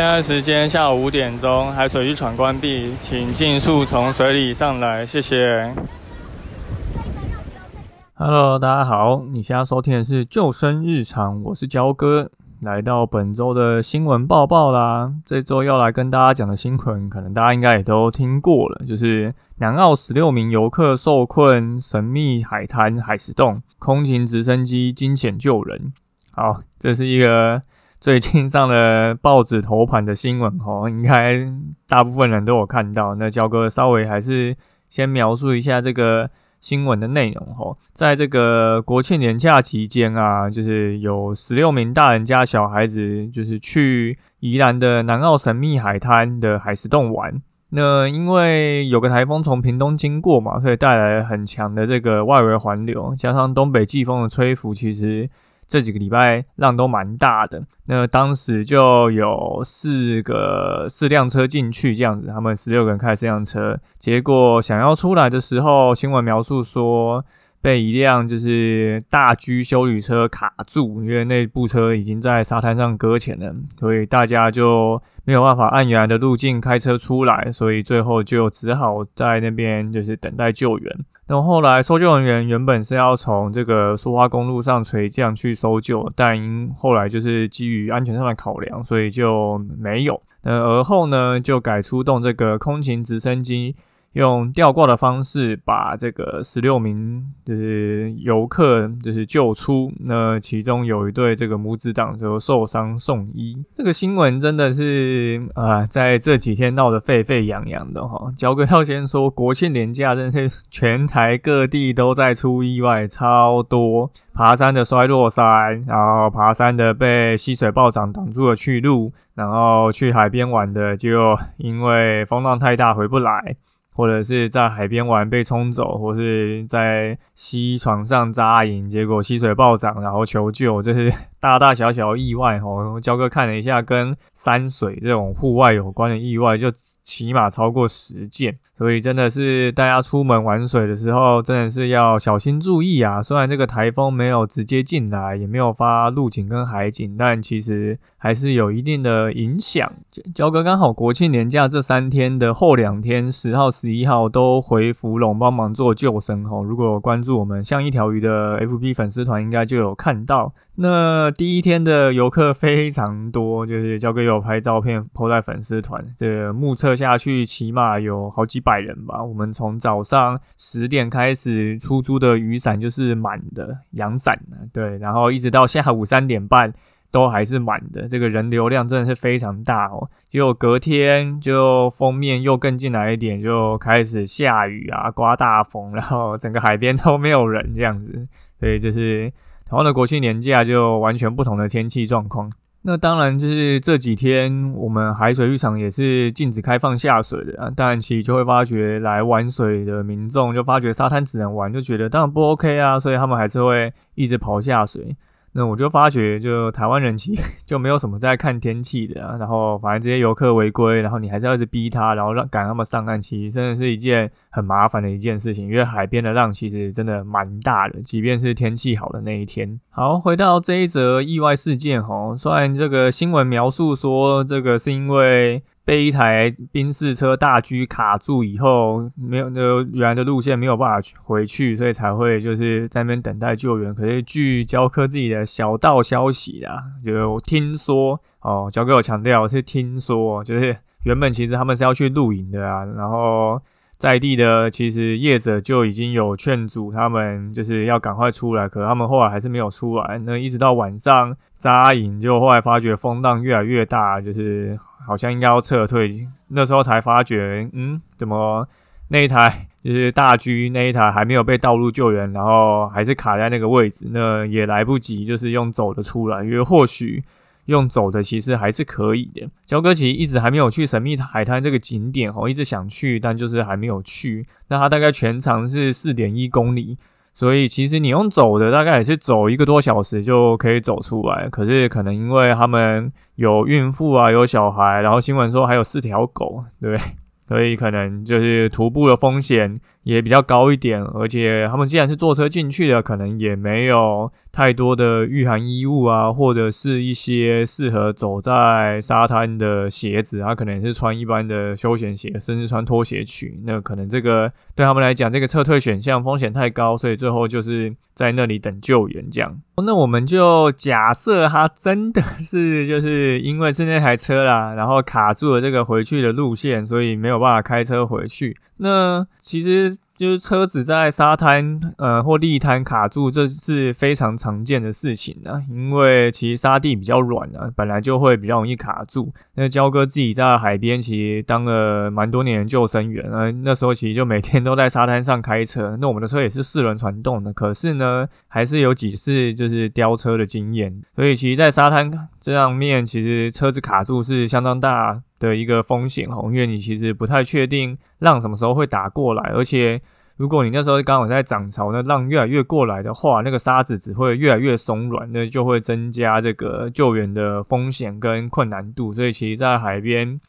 现在时间下午五点钟，海水浴场关闭，请尽速从水里上来，谢谢。Hello，大家好，你现在收听的是救生日常，我是焦哥，来到本周的新闻报报啦。这周要来跟大家讲的新闻，可能大家应该也都听过了，就是南澳十六名游客受困神秘海滩海石洞，空勤直升机惊险救人。好，这是一个最近上的报纸头版的新闻哦，应该大部分人都有看到。那焦哥稍微还是先描述一下这个。新闻的内容吼，在这个国庆年假期间啊，就是有十六名大人加小孩子，就是去宜兰的南澳神秘海滩的海石洞玩。那因为有个台风从屏东经过嘛，所以带来很强的这个外围环流，加上东北季风的吹拂，其实。这几个礼拜浪都蛮大的，那当时就有四个四辆车进去这样子，他们十六个人开四辆车，结果想要出来的时候，新闻描述说被一辆就是大居修旅车卡住，因为那部车已经在沙滩上搁浅了，所以大家就没有办法按原来的路径开车出来，所以最后就只好在那边就是等待救援。然后后来搜救人员原本是要从这个苏花公路上垂降去搜救，但因后来就是基于安全上的考量，所以就没有。那而后呢，就改出动这个空勤直升机。用吊挂的方式把这个十六名就是游客就是救出，那其中有一对这个母子档就受伤送医。这个新闻真的是啊，在这几天闹得沸沸扬扬的哈。焦哥要先说，国庆年假真是 全台各地都在出意外，超多爬山的摔落山，然后爬山的被溪水暴涨挡住了去路，然后去海边玩的就因为风浪太大回不来。或者是在海边玩被冲走，或是在溪床上扎营，结果溪水暴涨，然后求救，就是大大小小意外哦。焦哥看了一下，跟山水这种户外有关的意外，就起码超过十件。所以真的是大家出门玩水的时候，真的是要小心注意啊！虽然这个台风没有直接进来，也没有发陆警跟海警，但其实还是有一定的影响。焦哥刚好国庆年假这三天的后两天，十号、十一号都回福隆帮忙做救生哦。如果关注我们像一条鱼的 FB 粉丝团，应该就有看到。那第一天的游客非常多，就是交给有拍照片 po 在粉丝团，这目测下去起码有好几百人吧。我们从早上十点开始出租的雨伞就是满的，阳伞对，然后一直到下午三点半都还是满的，这个人流量真的是非常大哦。结果隔天就封面又更进来一点，就开始下雨啊，刮大风，然后整个海边都没有人这样子，所以就是。台湾的国庆年假就完全不同的天气状况，那当然就是这几天我们海水浴场也是禁止开放下水的啊。当然其实就会发觉来玩水的民众就发觉沙滩只能玩，就觉得当然不 OK 啊，所以他们还是会一直跑下水。那我就发觉，就台湾人其实 就没有什么在看天气的啊。然后反正这些游客违规，然后你还是要一直逼他，然后让赶他们上岸，其实真的是一件很麻烦的一件事情。因为海边的浪其实真的蛮大的，即便是天气好的那一天。好，回到这一则意外事件哈，虽然这个新闻描述说这个是因为。被一台宾士车大狙卡住以后，没有那原来的路线没有办法回去，所以才会就是在那边等待救援。可是据焦科自己的小道消息啊，就听说哦，交给我强调是听说，就是原本其实他们是要去露营的啊，然后在地的其实业者就已经有劝阻他们，就是要赶快出来，可他们后来还是没有出来。那一直到晚上扎营，就后来发觉风浪越来越大，就是。好像应该要撤退，那时候才发觉，嗯，怎么那一台就是大狙那一台还没有被道路救援，然后还是卡在那个位置，那也来不及，就是用走的出来，因为或许用走的其实还是可以的。焦哥其实一直还没有去神秘海滩这个景点哦，一直想去，但就是还没有去。那它大概全长是四点一公里。所以其实你用走的，大概也是走一个多小时就可以走出来。可是可能因为他们有孕妇啊，有小孩，然后新闻说还有四条狗，对，所以可能就是徒步的风险也比较高一点，而且他们既然是坐车进去的，可能也没有太多的御寒衣物啊，或者是一些适合走在沙滩的鞋子，他可能是穿一般的休闲鞋，甚至穿拖鞋去。那可能这个对他们来讲，这个撤退选项风险太高，所以最后就是在那里等救援这样。那我们就假设他真的是就是因为是那台车啦，然后卡住了这个回去的路线，所以没有办法开车回去。那其实就是车子在沙滩呃或地滩卡住，这是非常常见的事情啊。因为其实沙地比较软啊，本来就会比较容易卡住。那焦哥自己在海边其实当了蛮多年的救生员啊，那时候其实就每天都在沙滩上开车。那我们的车也是四轮传动的，可是呢，还是有几次就是飙车的经验。所以其实，在沙滩这样面，其实车子卡住是相当大。的一个风险哦，因为你其实不太确定浪什么时候会打过来，而且如果你那时候刚好在涨潮，那浪越来越过来的话，那个沙子只会越来越松软，那就会增加这个救援的风险跟困难度，所以其实，在海边。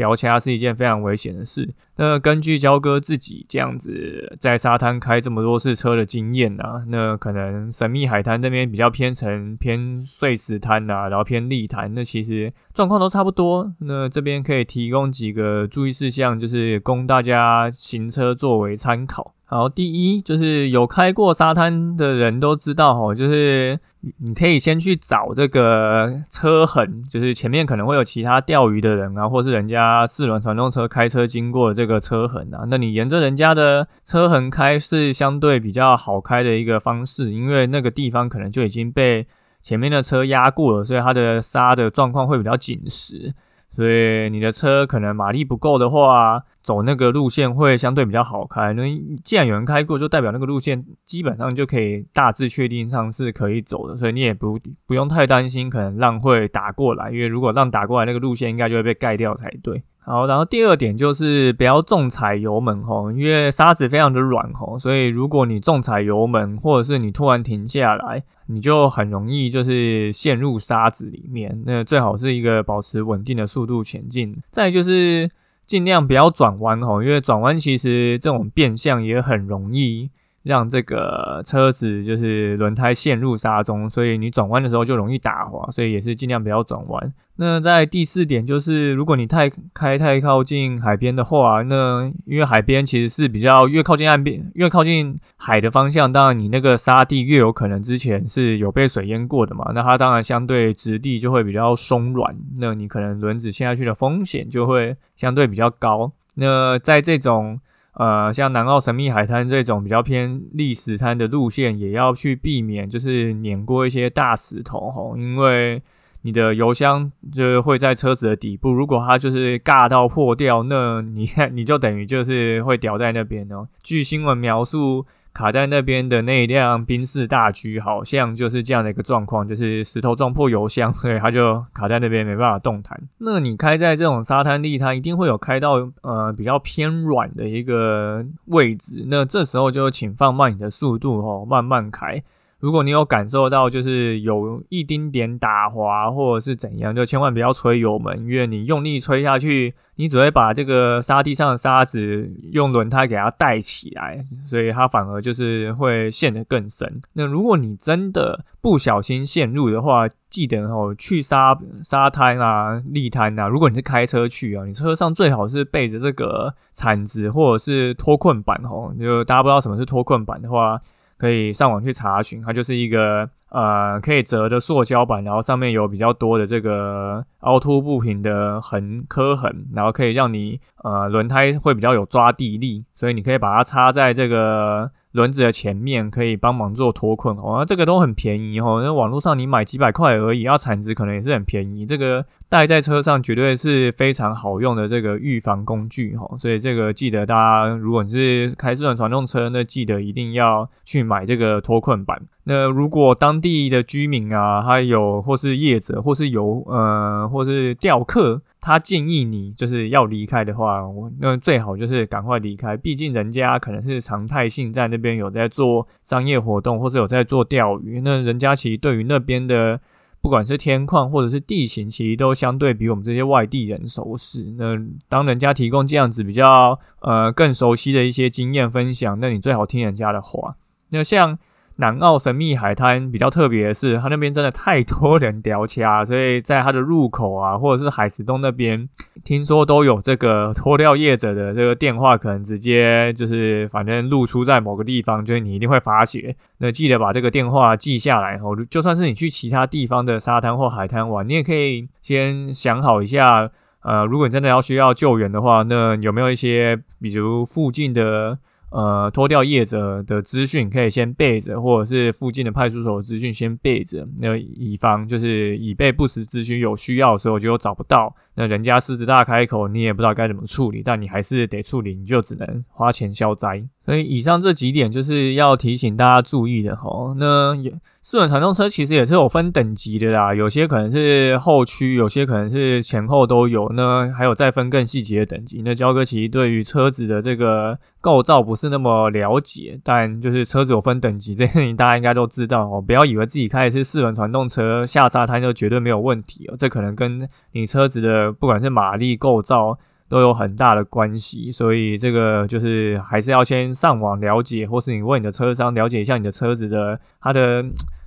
聊掐是一件非常危险的事。那根据焦哥自己这样子在沙滩开这么多次车的经验啊，那可能神秘海滩那边比较偏成、偏碎石滩啊，然后偏砾滩，那其实状况都差不多。那这边可以提供几个注意事项，就是供大家行车作为参考。好，第一就是有开过沙滩的人都知道哈，就是你可以先去找这个车痕，就是前面可能会有其他钓鱼的人啊，或是人家四轮传动车开车经过这个车痕啊，那你沿着人家的车痕开是相对比较好开的一个方式，因为那个地方可能就已经被前面的车压过了，所以它的沙的状况会比较紧实。所以你的车可能马力不够的话，走那个路线会相对比较好开。那既然有人开过，就代表那个路线基本上就可以大致确定上是可以走的，所以你也不不用太担心可能浪会打过来，因为如果浪打过来，那个路线应该就会被盖掉才对。好，然后第二点就是不要重踩油门吼，因为沙子非常的软吼，所以如果你重踩油门，或者是你突然停下来，你就很容易就是陷入沙子里面。那最好是一个保持稳定的速度前进。再就是尽量不要转弯吼，因为转弯其实这种变向也很容易。让这个车子就是轮胎陷入沙中，所以你转弯的时候就容易打滑，所以也是尽量不要转弯。那在第四点就是，如果你太开太靠近海边的话，那因为海边其实是比较越靠近岸边，越靠近海的方向，当然你那个沙地越有可能之前是有被水淹过的嘛，那它当然相对质地就会比较松软，那你可能轮子陷下去的风险就会相对比较高。那在这种呃，像南澳神秘海滩这种比较偏历史滩的路线，也要去避免，就是碾过一些大石头吼，因为你的油箱就是会在车子的底部，如果它就是尬到破掉，那你看 你就等于就是会掉在那边哦。据新闻描述。卡在那边的那一辆宾士大 G 好像就是这样的一个状况，就是石头撞破油箱，所以它就卡在那边没办法动弹。那你开在这种沙滩地，它一定会有开到呃比较偏软的一个位置，那这时候就请放慢你的速度哦，慢慢开。如果你有感受到就是有一丁点打滑或者是怎样，就千万不要吹油门，因为你用力吹下去，你只会把这个沙地上的沙子用轮胎给它带起来，所以它反而就是会陷得更深。那如果你真的不小心陷入的话，记得哦，去沙沙滩啊、砾滩啊，如果你是开车去啊，你车上最好是备着这个铲子或者是脱困板哦。就大家不知道什么是脱困板的话。可以上网去查询，它就是一个呃可以折的塑胶板，然后上面有比较多的这个凹凸不平的横磕痕，然后可以让你呃轮胎会比较有抓地力，所以你可以把它插在这个。轮子的前面可以帮忙做脱困哦，那这个都很便宜哦。那网络上你买几百块而已，要铲子可能也是很便宜。这个带在车上绝对是非常好用的这个预防工具哈。所以这个记得大家，如果你是开这种传动车，那记得一定要去买这个脱困板。那如果当地的居民啊，还有或是业者，或是游呃，或是钓客。他建议你就是要离开的话，我那最好就是赶快离开，毕竟人家可能是常态性在那边有在做商业活动，或者有在做钓鱼。那人家其实对于那边的不管是天况或者是地形，其实都相对比我们这些外地人熟悉。那当人家提供这样子比较呃更熟悉的一些经验分享，那你最好听人家的话。那像。南澳神秘海滩比较特别的是，它那边真的太多人雕掐，所以在它的入口啊，或者是海石洞那边，听说都有这个脱掉业者的这个电话，可能直接就是反正露出在某个地方，就是你一定会发觉。那记得把这个电话记下来哦，就算是你去其他地方的沙滩或海滩玩，你也可以先想好一下，呃，如果你真的要需要救援的话，那有没有一些比如附近的。呃，脱掉业者的资讯可以先备着，或者是附近的派出所资讯先备着，那以防就是以备不时之需，有需要的时候就找不到。那人家狮子大开口，你也不知道该怎么处理，但你还是得处理，你就只能花钱消灾。所以以上这几点就是要提醒大家注意的哈。那四轮传动车其实也是有分等级的啦，有些可能是后驱，有些可能是前后都有。那还有再分更细节的等级。那焦哥其实对于车子的这个构造不是那么了解，但就是车子有分等级，这事情大家应该都知道哦。不要以为自己开的是四轮传动车，下沙滩就绝对没有问题哦。这可能跟你车子的不管是马力构造都有很大的关系，所以这个就是还是要先上网了解，或是你问你的车商了解一下你的车子的它的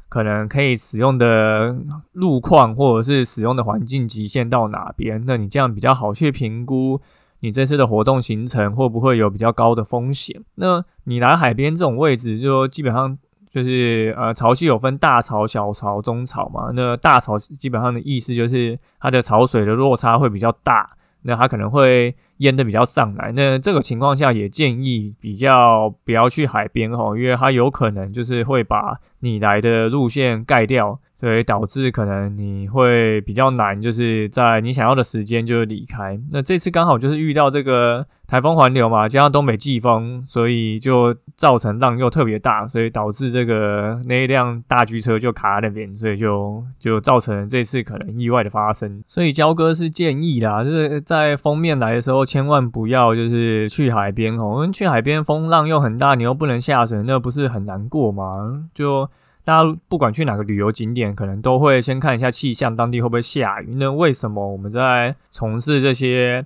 可能可以使用的路况，或者是使用的环境极限到哪边，那你这样比较好去评估你这次的活动行程会不会有比较高的风险。那你来海边这种位置，就基本上。就是呃，潮汐有分大潮、小潮、中潮嘛。那大潮基本上的意思就是它的潮水的落差会比较大，那它可能会淹的比较上来。那这个情况下也建议比较不要去海边哈，因为它有可能就是会把你来的路线盖掉。所以导致可能你会比较难，就是在你想要的时间就离开。那这次刚好就是遇到这个台风环流嘛，加上东北季风，所以就造成浪又特别大，所以导致这个那一辆大狙车就卡在那边，所以就就造成这次可能意外的发生。所以焦哥是建议啦，就是在封面来的时候，千万不要就是去海边哦，因为去海边风浪又很大，你又不能下水，那不是很难过吗？就。大家不管去哪个旅游景点，可能都会先看一下气象，当地会不会下雨。那为什么我们在从事这些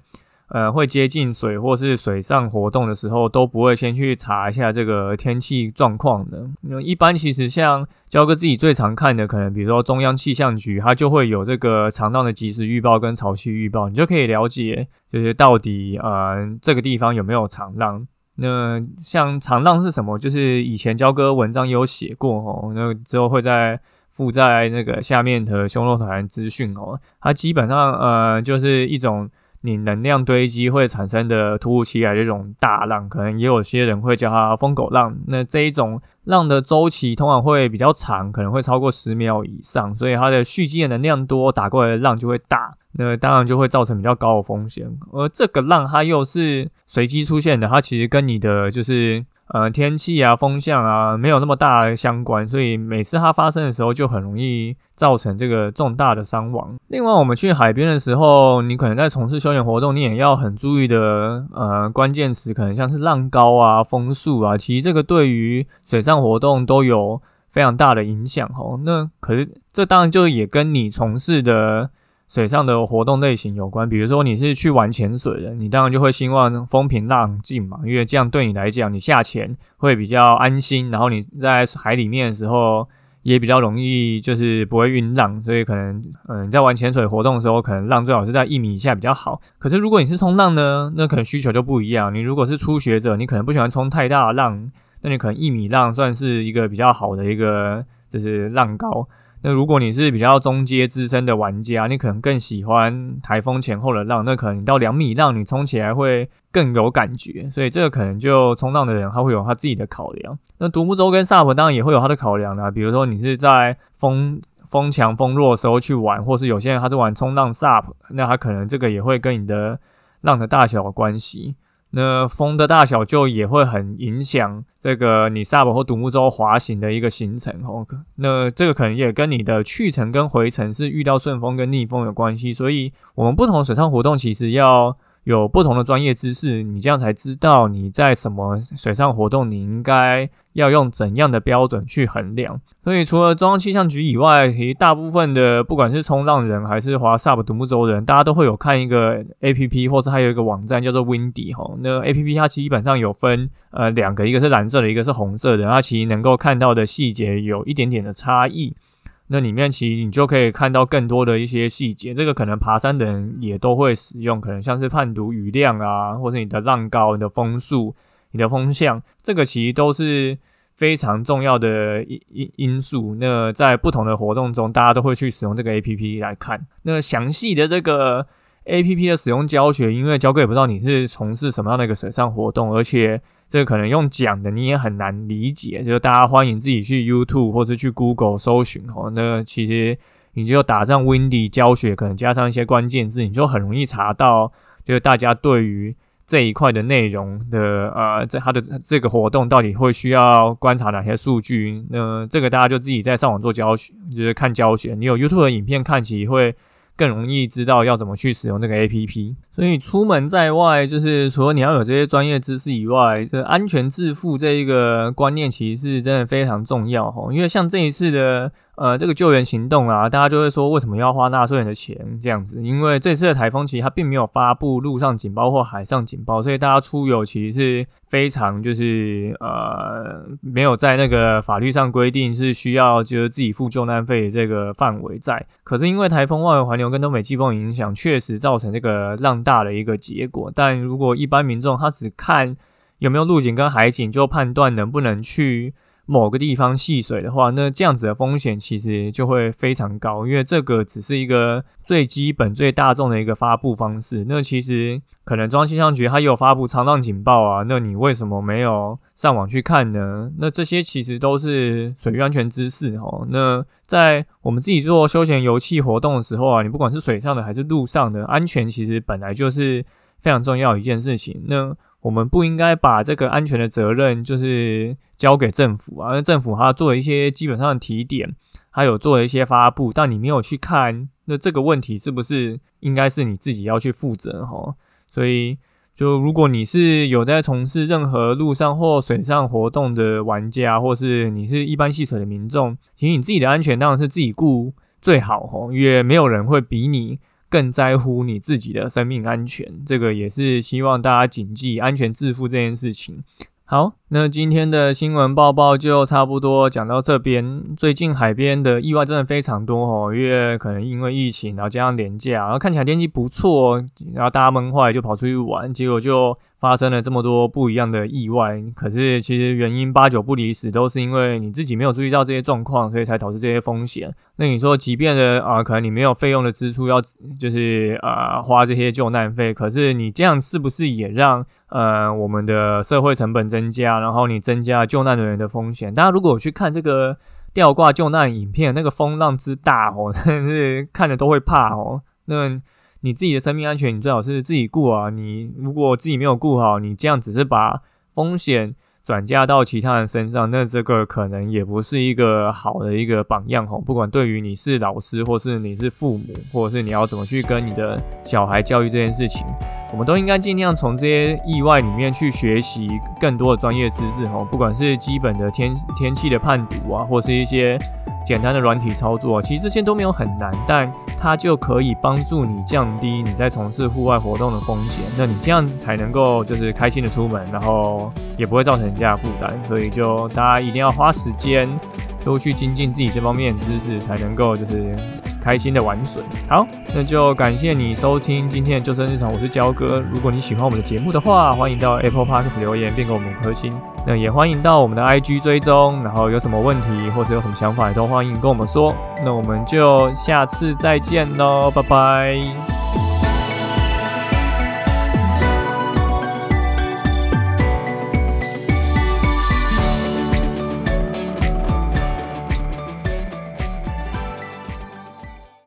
呃会接近水或是水上活动的时候，都不会先去查一下这个天气状况的？那一般其实像焦哥自己最常看的，可能比如说中央气象局，它就会有这个长浪的即时预报跟潮汐预报，你就可以了解就是到底呃这个地方有没有长浪。那像长浪是什么？就是以前交哥文章有写过哦，那之后会在附在那个下面的胸肉团资讯哦。它基本上呃就是一种你能量堆积会产生的突如其来这种大浪，可能也有些人会叫它疯狗浪。那这一种浪的周期通常会比较长，可能会超过十秒以上，所以它的蓄积的能量多，打过来的浪就会大。那当然就会造成比较高的风险，而这个浪它又是随机出现的，它其实跟你的就是呃天气啊、风向啊没有那么大相关，所以每次它发生的时候就很容易造成这个重大的伤亡。另外，我们去海边的时候，你可能在从事休闲活动，你也要很注意的呃关键词，可能像是浪高啊、风速啊，其实这个对于水上活动都有非常大的影响哦。那可是这当然就也跟你从事的。水上的活动类型有关，比如说你是去玩潜水的，你当然就会希望风平浪静嘛，因为这样对你来讲，你下潜会比较安心，然后你在海里面的时候也比较容易，就是不会晕浪，所以可能嗯在玩潜水活动的时候，可能浪最好是在一米以下比较好。可是如果你是冲浪呢，那可能需求就不一样。你如果是初学者，你可能不喜欢冲太大的浪，那你可能一米浪算是一个比较好的一个就是浪高。那如果你是比较中阶资深的玩家，你可能更喜欢台风前后的浪，那可能你到两米浪，你冲起来会更有感觉。所以这个可能就冲浪的人他会有他自己的考量。那独木舟跟 SUP 当然也会有他的考量啦，比如说你是在风风强风弱的时候去玩，或是有些人他是玩冲浪 SUP，那他可能这个也会跟你的浪的大小有关系。那风的大小就也会很影响这个你萨博或独木舟滑行的一个行程哦。那这个可能也跟你的去程跟回程是遇到顺风跟逆风有关系。所以，我们不同水上活动其实要有不同的专业知识，你这样才知道你在什么水上活动，你应该要用怎样的标准去衡量。所以除了中央气象局以外，其实大部分的不管是冲浪人还是滑 SUP 独木舟人，大家都会有看一个 A P P，或者还有一个网站叫做 Windy 哈。那 A P P 它基本上有分呃两个，一个是蓝色的，一个是红色的，它其实能够看到的细节有一点点的差异。那里面其实你就可以看到更多的一些细节，这个可能爬山的人也都会使用，可能像是判读雨量啊，或者你的浪高、你的风速、你的风向，这个其实都是非常重要的因因因素。那在不同的活动中，大家都会去使用这个 A P P 来看。那详细的这个 A P P 的使用教学，因为教哥也不知道你是从事什么样的一个水上活动，而且。这个可能用讲的你也很难理解，就是大家欢迎自己去 YouTube 或者去 Google 搜寻哦。那其实你就打上 Windy 教学，可能加上一些关键字，你就很容易查到，就是大家对于这一块的内容的呃，在它的这个活动到底会需要观察哪些数据。那这个大家就自己在上网做教学，就是看教学。你有 YouTube 的影片看起会。更容易知道要怎么去使用这个 A P P，所以出门在外，就是除了你要有这些专业知识以外，这安全致富这一个观念其实是真的非常重要哈。因为像这一次的。呃，这个救援行动啊，大家就会说为什么要花纳税人的钱这样子？因为这次的台风其实它并没有发布陆上警报或海上警报，所以大家出游其实是非常就是呃没有在那个法律上规定是需要就是自己付救难费这个范围在。可是因为台风外围环流跟东北季风影响，确实造成这个浪大的一个结果。但如果一般民众他只看有没有陆警跟海警，就判断能不能去。某个地方戏水的话，那这样子的风险其实就会非常高，因为这个只是一个最基本、最大众的一个发布方式。那其实可能中央气象局它有发布长浪警报啊，那你为什么没有上网去看呢？那这些其实都是水域安全知识哦。那在我们自己做休闲游憩活动的时候啊，你不管是水上的还是陆上的，安全其实本来就是非常重要一件事情。那我们不应该把这个安全的责任就是交给政府啊，因为政府它做了一些基本上的提点，还有做了一些发布，但你没有去看，那这个问题是不是应该是你自己要去负责哈？所以，就如果你是有在从事任何陆上或水上活动的玩家，或是你是一般戏水的民众，其实你自己的安全当然是自己顾最好哈，因为没有人会比你。更在乎你自己的生命安全，这个也是希望大家谨记安全致富这件事情。好，那今天的新闻报报就差不多讲到这边。最近海边的意外真的非常多哦，因为可能因为疫情，然后加上年假，然后看起来天气不错，然后大家闷坏就跑出去玩，结果就。发生了这么多不一样的意外，可是其实原因八九不离十，都是因为你自己没有注意到这些状况，所以才导致这些风险。那你说，即便的啊，可能你没有费用的支出要，就是啊花这些救难费，可是你这样是不是也让呃我们的社会成本增加，然后你增加救难人员的风险？大家如果去看这个吊挂救难影片，那个风浪之大哦，真是看着都会怕哦。那。你自己的生命安全，你最好是自己顾啊！你如果自己没有顾好，你这样只是把风险转嫁到其他人身上，那这个可能也不是一个好的一个榜样吼。不管对于你是老师，或是你是父母，或者是你要怎么去跟你的小孩教育这件事情，我们都应该尽量从这些意外里面去学习更多的专业知识吼。不管是基本的天天气的判读啊，或是一些。简单的软体操作，其实这些都没有很难，但它就可以帮助你降低你在从事户外活动的风险。那你这样才能够就是开心的出门，然后也不会造成人家的负担。所以就大家一定要花时间多去精进自己这方面的知识，才能够就是。开心的玩水，好，那就感谢你收听今天的救生日常，我是焦哥。如果你喜欢我们的节目的话，欢迎到 Apple Park 留言并给我们五颗星。那也欢迎到我们的 IG 追踪，然后有什么问题或者有什么想法，也都欢迎跟我们说。那我们就下次再见喽，拜拜。